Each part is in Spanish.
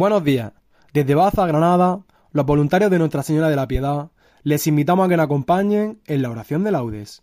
Buenos días. Desde Baza, Granada, los voluntarios de Nuestra Señora de la Piedad les invitamos a que nos acompañen en la oración de laudes.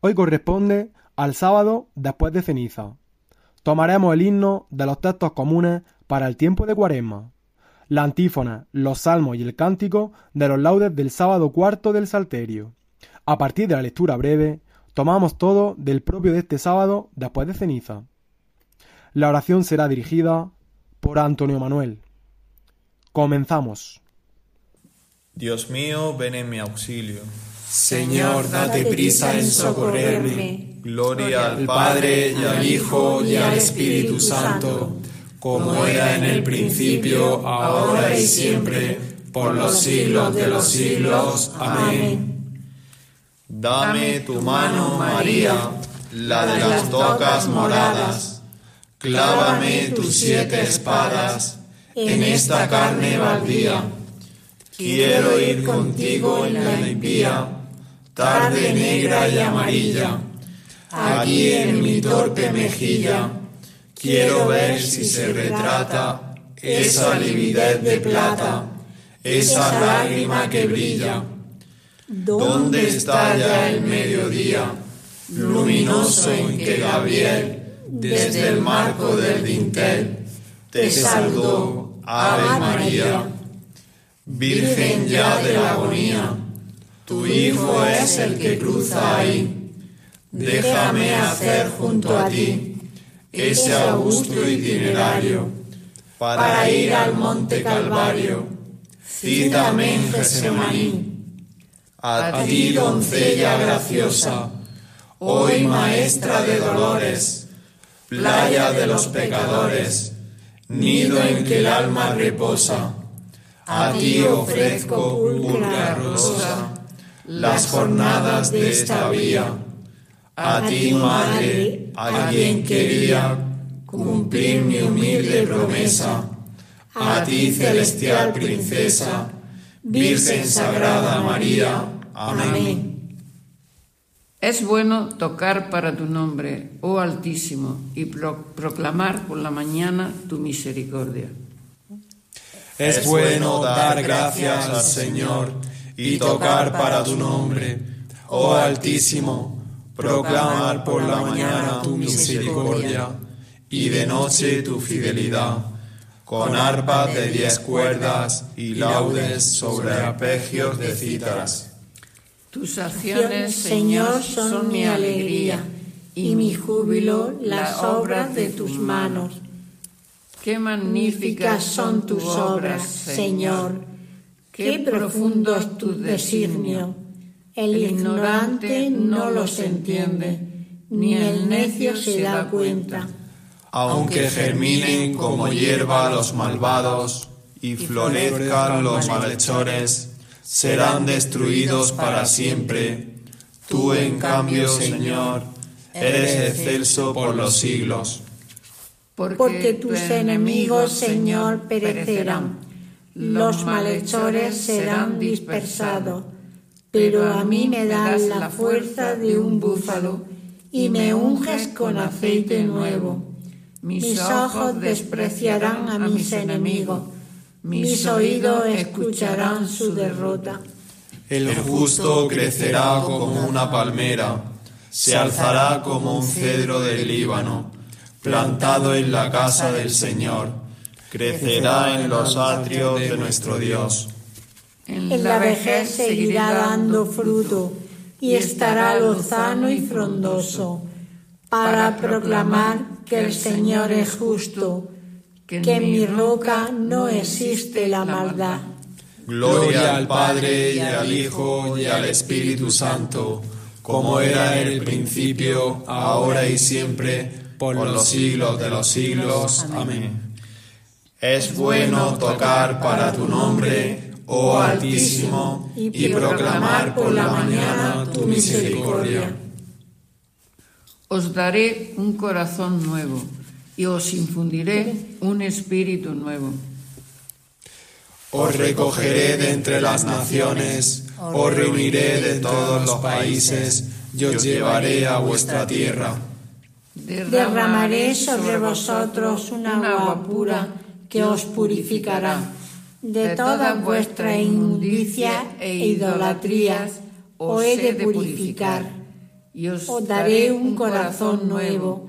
Hoy corresponde al sábado después de ceniza. Tomaremos el himno de los textos comunes para el tiempo de cuaresma, la antífona, los salmos y el cántico de los laudes del sábado cuarto del Salterio. A partir de la lectura breve, tomamos todo del propio de este sábado después de ceniza. La oración será dirigida por Antonio Manuel. Comenzamos. Dios mío, ven en mi auxilio. Señor, date prisa en socorrerme. Gloria al Padre y al Hijo y al Espíritu Santo, como era en el principio, ahora y siempre, por los siglos de los siglos. Amén. Dame tu mano, María, la de las tocas moradas. Clávame tus siete espadas en esta carne baldía. Quiero ir contigo en la impía, tarde negra y amarilla. Aquí en mi torpe mejilla, quiero ver si se retrata esa lividez de plata, esa lágrima que brilla. ¿Dónde está ya el mediodía, luminoso en que Gabriel, desde el marco del dintel, te saludó Ave María, Virgen ya de la agonía, tu Hijo es el que cruza ahí. Déjame hacer junto a ti ese augusto itinerario para ir al monte Calvario. Cítame en Gesemaní. A ti, doncella graciosa, hoy maestra de dolores, playa de los pecadores, nido en que el alma reposa. A ti ofrezco pura rosa las jornadas de esta vía. A ti, madre, a quien quería cumplir mi humilde promesa. A ti, celestial princesa, Virgen Sagrada María. Amén. Es bueno tocar para tu nombre, oh Altísimo, y proclamar por la mañana tu misericordia. Es bueno dar gracias al Señor y tocar para tu nombre, oh Altísimo, proclamar por la mañana tu misericordia y de noche tu fidelidad, con arpa de diez cuerdas y laudes sobre arpegios de citas tus acciones, Señor, son mi alegría y mi júbilo las obras de tus manos. Qué magníficas son tus obras, Señor. Qué profundo es tu designio. El ignorante no los entiende, ni el necio se da cuenta. Aunque germinen como hierba los malvados y florezcan los malhechores, serán destruidos para siempre. Tú, en cambio, Señor, eres excelso por los siglos. Porque tus enemigos, Señor, perecerán, los malhechores serán dispersados, pero a mí me das la fuerza de un búfalo y me unges con aceite nuevo. Mis ojos despreciarán a mis enemigos mis oídos escucharán su derrota. El justo crecerá como una palmera, se alzará como un cedro del Líbano, plantado en la casa del Señor, crecerá en los atrios de nuestro Dios. En la vejez seguirá dando fruto y estará lozano y frondoso, para proclamar que el Señor es justo que en mi roca no existe la maldad. Gloria al Padre y al Hijo y al Espíritu Santo, como era en el principio, ahora y siempre, por los siglos de los siglos. Amén. Es bueno tocar para tu nombre, oh Altísimo, y proclamar por la mañana tu misericordia. Os daré un corazón nuevo y os infundiré un espíritu nuevo. Os recogeré de entre las naciones, os reuniré de todos los países y os llevaré a vuestra tierra. Derramaré sobre vosotros una agua pura que os purificará de toda vuestra inmundicia e idolatrías os he de purificar. Y os daré un corazón nuevo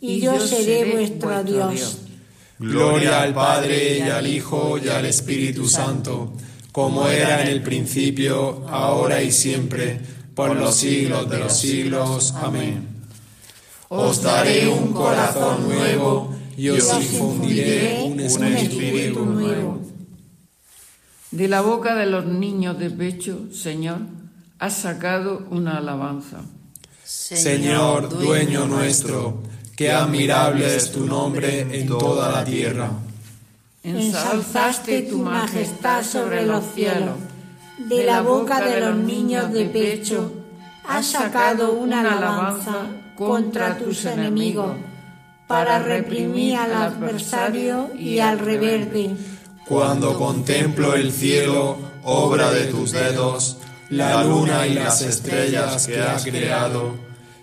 y yo seré vuestro Dios. Gloria al Padre y al Hijo y al Espíritu Santo, como era en el principio, ahora y siempre, por los siglos de los siglos. Amén. Os daré un corazón nuevo y os infundiré un espíritu nuevo. De la boca de los niños de pecho, Señor, has sacado una alabanza. Señor, dueño nuestro, qué admirable es tu nombre en toda la tierra. Ensalzaste tu majestad sobre los cielos. De la boca de los niños de pecho has sacado una alabanza contra tus enemigos para reprimir al adversario y al reverde. Cuando contemplo el cielo, obra de tus dedos, la luna y las estrellas que has creado,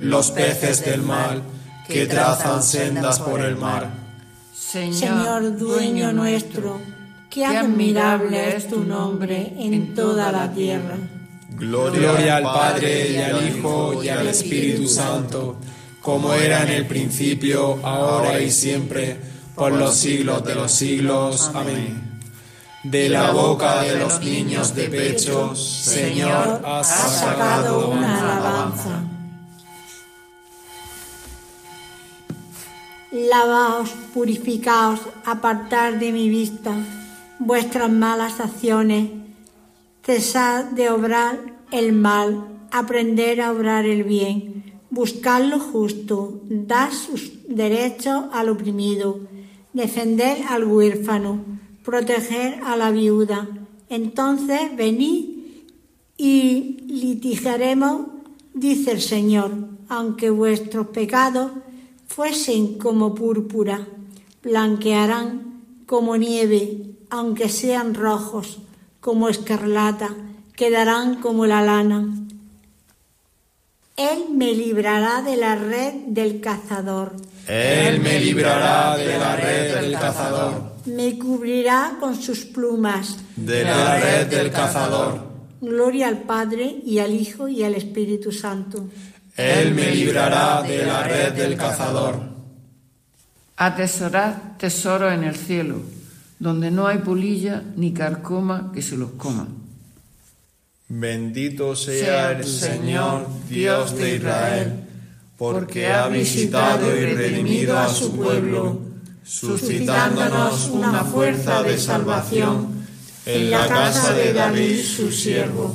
los peces del mar, que trazan sendas por el mar. Señor, dueño nuestro, qué admirable es tu nombre en toda la tierra. Gloria al Padre y al Hijo y al Espíritu Santo, como era en el principio, ahora y siempre, por los siglos de los siglos. Amén. De la boca de los niños de pecho, Señor, has sacado una alabanza. Lavaos, purificaos, apartar de mi vista vuestras malas acciones cesad de obrar el mal, aprender a obrar el bien, buscar lo justo, dar sus derechos al oprimido, defender al huérfano, proteger a la viuda. Entonces venid y litigaremos, dice el Señor, aunque vuestros pecados fuesen como púrpura, blanquearán como nieve, aunque sean rojos como escarlata, quedarán como la lana. Él me librará de la red del cazador. Él me librará de la red del cazador. Me cubrirá con sus plumas. De la red del cazador. Gloria al Padre y al Hijo y al Espíritu Santo. Él me librará de la red del cazador. Atesorad tesoro en el cielo donde no hay polilla ni carcoma que se los coma. Bendito sea el Señor, Dios de Israel, porque ha visitado y redimido a su pueblo, suscitándonos una fuerza de salvación en la casa de David su siervo,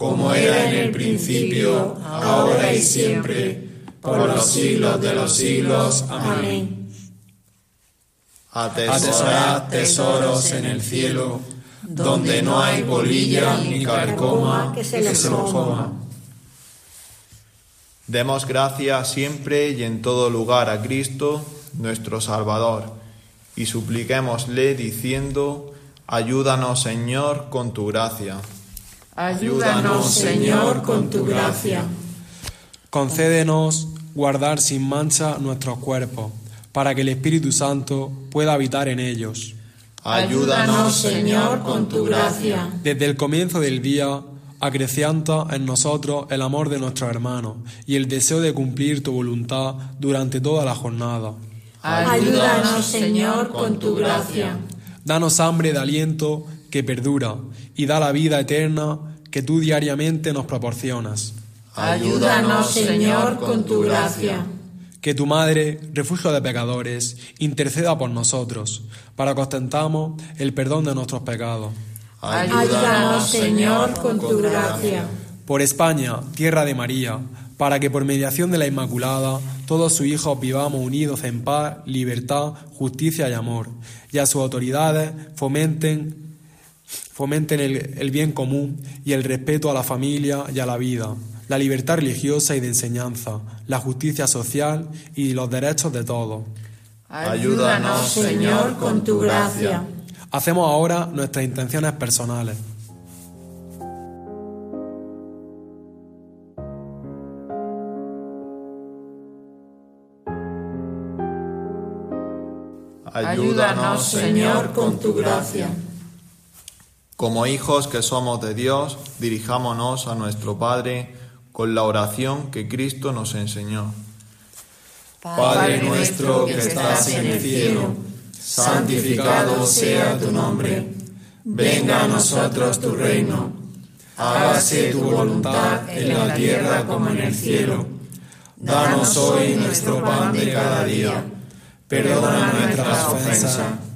como era en el principio, ahora y siempre, por los siglos de los siglos. Amén. Atesorad tesoros en el cielo, donde no hay polilla ni carcoma que se los coma. Demos gracias siempre y en todo lugar a Cristo, nuestro Salvador, y supliquémosle diciendo, ayúdanos Señor con tu gracia. Ayúdanos Señor con tu gracia. Concédenos guardar sin mancha nuestros cuerpos para que el Espíritu Santo pueda habitar en ellos. Ayúdanos, Señor, con tu gracia. Desde el comienzo del día, acrecienta en nosotros el amor de nuestros hermanos y el deseo de cumplir tu voluntad durante toda la jornada. Ayúdanos, Señor, con tu gracia. Danos hambre de aliento que perdura y da la vida eterna que tú diariamente nos proporcionas. Ayúdanos, Señor, con tu gracia que tu Madre, refugio de pecadores, interceda por nosotros, para que ostentamos el perdón de nuestros pecados. Ayúdanos, Señor, con tu gracia. Por España, tierra de María, para que por mediación de la Inmaculada todos sus hijos vivamos unidos en paz, libertad, justicia y amor, y a sus autoridades fomenten, fomenten el, el bien común y el respeto a la familia y a la vida la libertad religiosa y de enseñanza, la justicia social y los derechos de todos. Ayúdanos, Señor, con tu gracia. Hacemos ahora nuestras intenciones personales. Ayúdanos, Señor, con tu gracia. Como hijos que somos de Dios, dirijámonos a nuestro Padre con la oración que Cristo nos enseñó. Padre nuestro que estás en el cielo, santificado sea tu nombre. Venga a nosotros tu reino. Hágase tu voluntad en la tierra como en el cielo. Danos hoy nuestro pan de cada día. Perdona nuestras ofensas,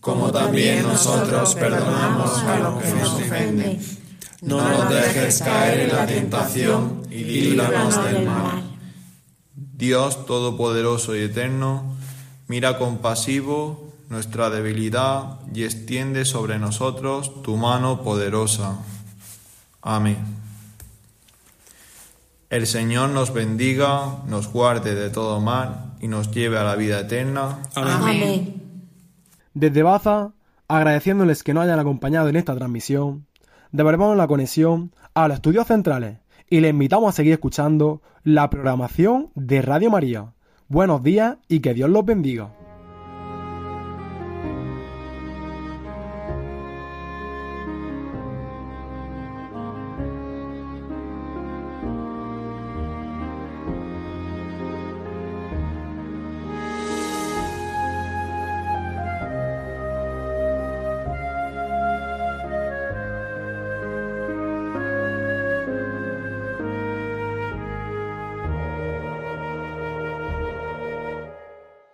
como también nosotros perdonamos a los que nos ofenden no nos dejes caer en la tentación y líbranos del mal. Dios Todopoderoso y Eterno, mira compasivo nuestra debilidad y extiende sobre nosotros tu mano poderosa. Amén. El Señor nos bendiga, nos guarde de todo mal y nos lleve a la vida eterna. Amén. Desde Baza, agradeciéndoles que nos hayan acompañado en esta transmisión, devolvemos la conexión a los estudios centrales y le invitamos a seguir escuchando la programación de Radio María. Buenos días y que Dios los bendiga.